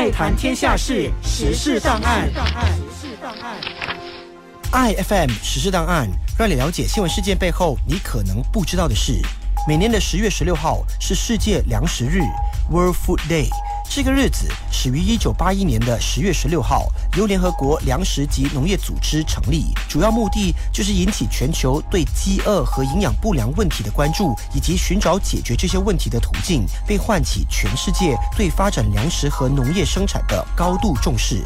爱谈天下事，时事档案。iFM 时事档案，让你了解新闻事件背后你可能不知道的事。每年的十月十六号是世界粮食日 （World Food Day）。这个日子始于一九八一年的十月十六号，由联合国粮食及农业组织成立，主要目的就是引起全球对饥饿和营养不良问题的关注，以及寻找解决这些问题的途径，并唤起全世界对发展粮食和农业生产的高度重视。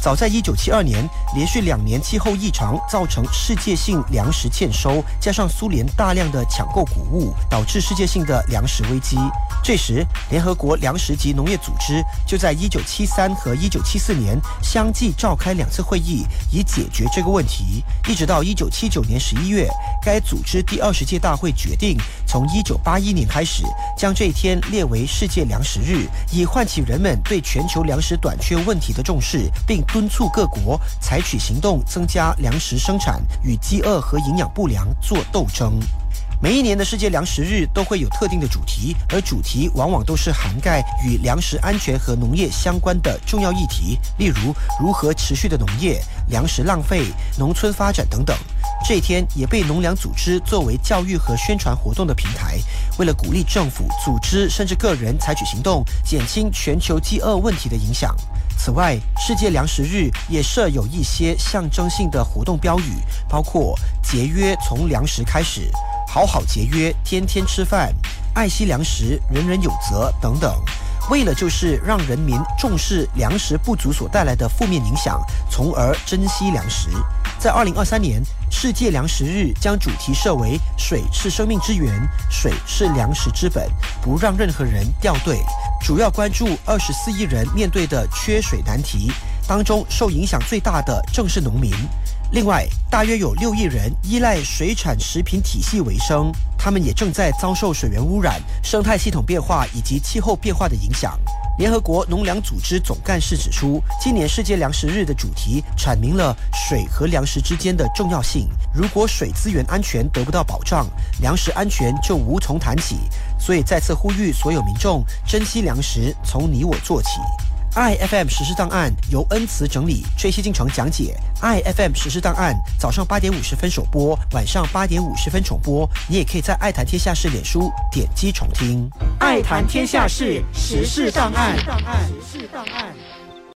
早在一九七二年，连续两年气候异常造成世界性粮食欠收，加上苏联大量的抢购谷物，导致世界性的粮食危机。这时，联合国粮食及农业组织就在一九七三和一九七四年相继召开两次会议，以解决这个问题。一直到一九七九年十一月，该组织第二十届大会决定，从一九八一年开始，将这一天列为世界粮食日，以唤起人们对全球粮食短缺问题的重视，并。敦促各国采取行动，增加粮食生产，与饥饿和营养不良做斗争。每一年的世界粮食日都会有特定的主题，而主题往往都是涵盖与粮食安全和农业相关的重要议题，例如如何持续的农业、粮食浪费、农村发展等等。这一天也被农粮组织作为教育和宣传活动的平台，为了鼓励政府、组织甚至个人采取行动，减轻全球饥饿问题的影响。此外，世界粮食日也设有一些象征性的活动标语，包括“节约从粮食开始”“好好节约，天天吃饭”“爱惜粮食，人人有责”等等。为了就是让人民重视粮食不足所带来的负面影响，从而珍惜粮食。在二零二三年，世界粮食日将主题设为“水是生命之源，水是粮食之本，不让任何人掉队”。主要关注二十四亿人面对的缺水难题，当中受影响最大的正是农民。另外，大约有六亿人依赖水产食品体系为生，他们也正在遭受水源污染、生态系统变化以及气候变化的影响。联合国农粮组织总干事指出，今年世界粮食日的主题阐明了水和粮食之间的重要性。如果水资源安全得不到保障，粮食安全就无从谈起。所以再次呼吁所有民众珍惜粮食，从你我做起。iFM 实施档案由恩慈整理，崔西进程讲解。iFM 实施档案早上八点五十分首播，晚上八点五十分重播。你也可以在爱谈天下事脸书点击重听。爱谈天下事，时事档案。时事档案。